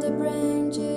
the branches.